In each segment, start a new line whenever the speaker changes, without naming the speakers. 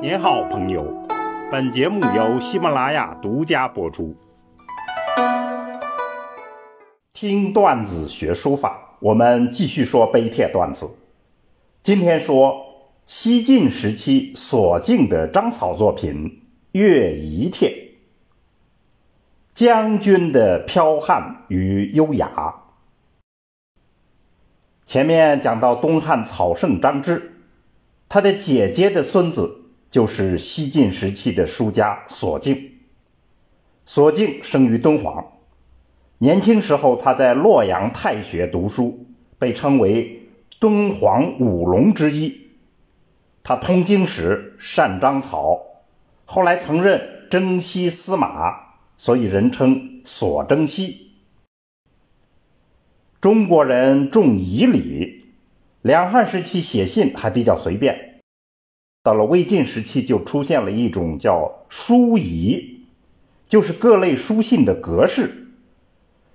您好，朋友。本节目由喜马拉雅独家播出。听段子学书法，我们继续说碑帖段子。今天说西晋时期索敬的章草作品《乐仪帖》。将军的剽悍与优雅。前面讲到东汉草圣张芝，他的姐姐的孙子就是西晋时期的书家索敬。索敬生于敦煌，年轻时候他在洛阳太学读书，被称为敦煌五龙之一。他通经史，善章草，后来曾任征西司马。所以人称索征西。中国人重仪礼，两汉时期写信还比较随便，到了魏晋时期就出现了一种叫书仪，就是各类书信的格式，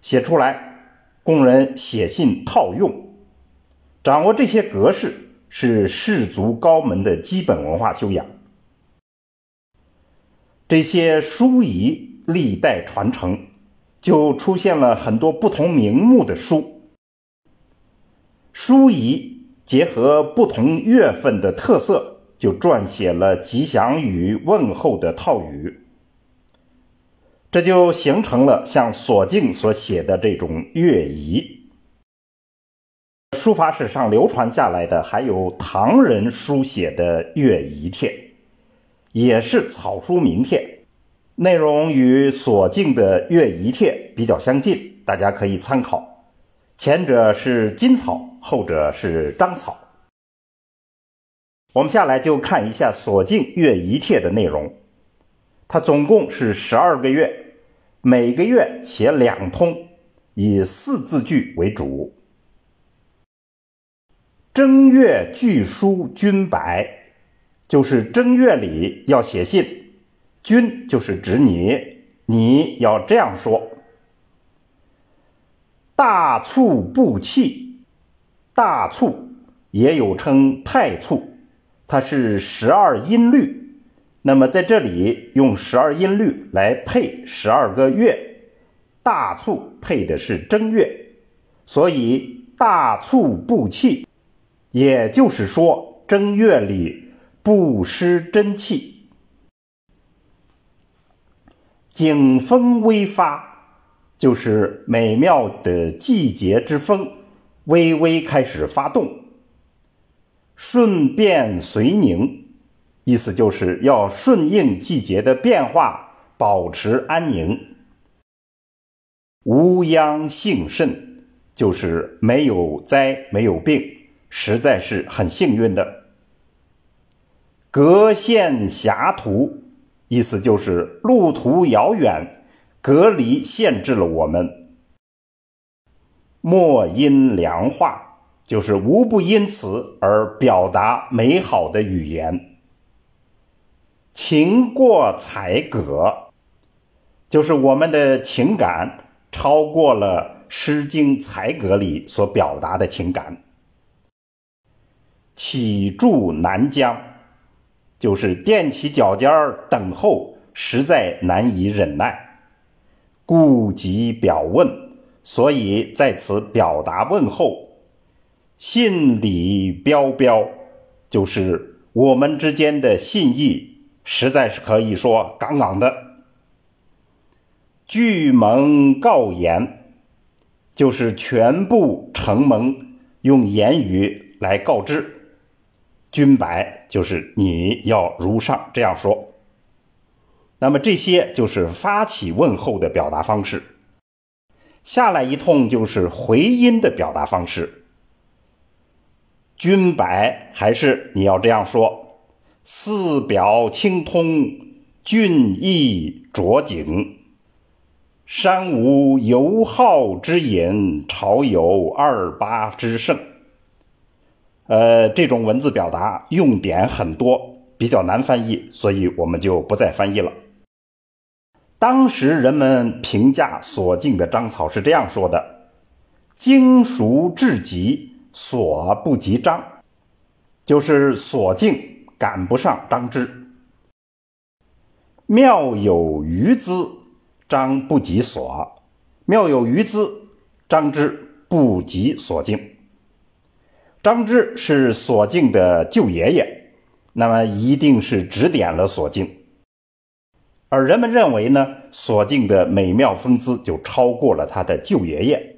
写出来供人写信套用。掌握这些格式是士族高门的基本文化修养。这些书仪。历代传承，就出现了很多不同名目的书。书仪结合不同月份的特色，就撰写了吉祥语、问候的套语。这就形成了像索敬所写的这种乐仪。书法史上流传下来的还有唐人书写的乐仪帖，也是草书名帖。内容与索敬的《乐仪帖》比较相近，大家可以参考。前者是金草，后者是章草。我们下来就看一下索敬《乐仪帖》的内容。它总共是十二个月，每个月写两通，以四字句为主。正月具书君白，就是正月里要写信。君就是指你，你要这样说。大促不弃，大促也有称太促，它是十二音律。那么在这里用十二音律来配十二个月，大促配的是正月，所以大促不气，也就是说正月里不失真气。景风微发，就是美妙的季节之风，微微开始发动。顺变随宁，意思就是要顺应季节的变化，保持安宁。无殃幸甚，就是没有灾没有病，实在是很幸运的。隔县狭途。意思就是路途遥远，隔离限制了我们。莫因良化，就是无不因此而表达美好的语言。情过才格，就是我们的情感超过了《诗经》才格里所表达的情感。起住难将。就是踮起脚尖儿等候，实在难以忍耐，故即表问，所以在此表达问候。信礼彪彪，就是我们之间的信义，实在是可以说杠杠的。拒盟告言，就是全部承蒙，用言语来告知。君白就是你要如上这样说，那么这些就是发起问候的表达方式。下来一通就是回音的表达方式。君白还是你要这样说：四表清通，俊逸卓景，山无游好之隐，朝有二八之盛。呃，这种文字表达用典很多，比较难翻译，所以我们就不再翻译了。当时人们评价索敬的章草是这样说的：“精熟至极，所不及张。”就是所敬赶不上张芝。妙有余姿，张不及所；妙有余姿，张之不及所敬。张之是所敬的舅爷爷，那么一定是指点了所敬。而人们认为呢，所敬的美妙风姿就超过了他的舅爷爷。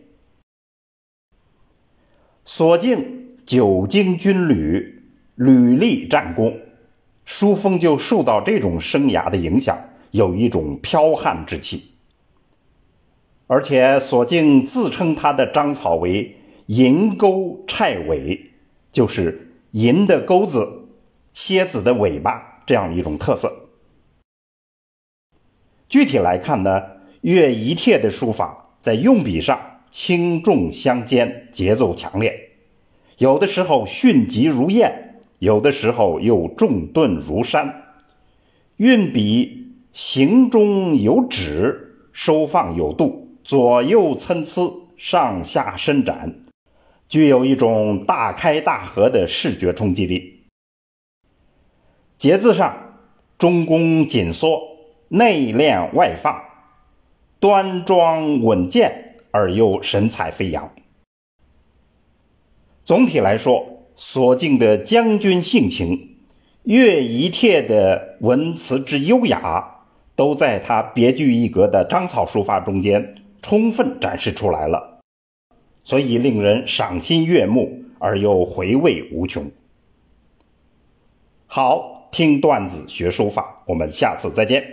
索敬久经军旅，屡立战功，书风就受到这种生涯的影响，有一种剽悍之气。而且索敬自称他的章草为“银钩钗尾”，就是银的钩子、蝎子的尾巴这样一种特色。具体来看呢，岳仪帖的书法在用笔上。轻重相间，节奏强烈，有的时候迅疾如燕，有的时候又重顿如山。运笔行中有止，收放有度，左右参差，上下伸展，具有一种大开大合的视觉冲击力。节字上中宫紧缩，内敛外放，端庄稳健。而又神采飞扬。总体来说，索敬的将军性情、乐仪帖的文辞之优雅，都在他别具一格的章草书法中间充分展示出来了，所以令人赏心悦目而又回味无穷。好，听段子学书法，我们下次再见。